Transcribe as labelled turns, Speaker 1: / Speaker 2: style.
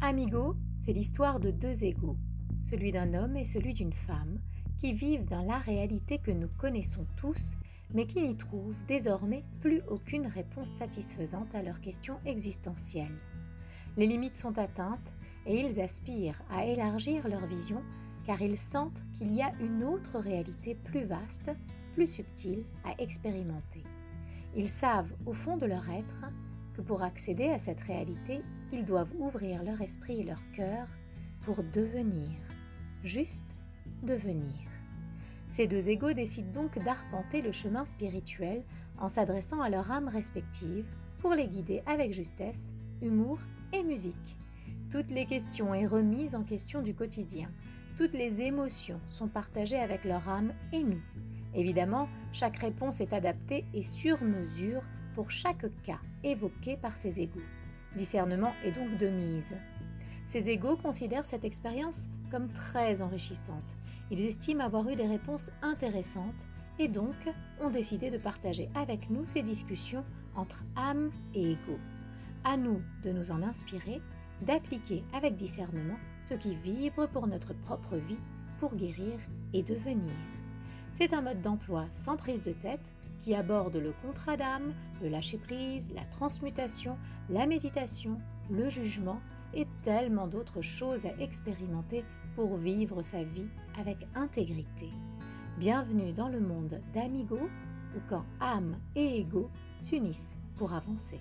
Speaker 1: Amigo, c'est l'histoire de deux égaux, celui d'un homme et celui d'une femme, qui vivent dans la réalité que nous connaissons tous, mais qui n'y trouvent désormais plus aucune réponse satisfaisante à leurs questions existentielles. Les limites sont atteintes et ils aspirent à élargir leur vision car ils sentent qu'il y a une autre réalité plus vaste, plus subtile à expérimenter. Ils savent au fond de leur être que pour accéder à cette réalité, ils doivent ouvrir leur esprit et leur cœur pour devenir, juste devenir. Ces deux égaux décident donc d'arpenter le chemin spirituel en s'adressant à leur âme respective pour les guider avec justesse, humour et musique. Toutes les questions et remises en question du quotidien, toutes les émotions sont partagées avec leur âme et nous. Évidemment, chaque réponse est adaptée et sur mesure pour chaque cas évoqué par ces égaux. Discernement est donc de mise. Ces égaux considèrent cette expérience comme très enrichissante. Ils estiment avoir eu des réponses intéressantes et donc ont décidé de partager avec nous ces discussions entre âme et égaux. À nous de nous en inspirer, d'appliquer avec discernement ce qui vibre pour notre propre vie, pour guérir et devenir. C'est un mode d'emploi sans prise de tête qui aborde le contrat d'âme, le lâcher-prise, la transmutation, la méditation, le jugement et tellement d'autres choses à expérimenter pour vivre sa vie avec intégrité. Bienvenue dans le monde d'Amigo, où quand âme et ego s'unissent pour avancer.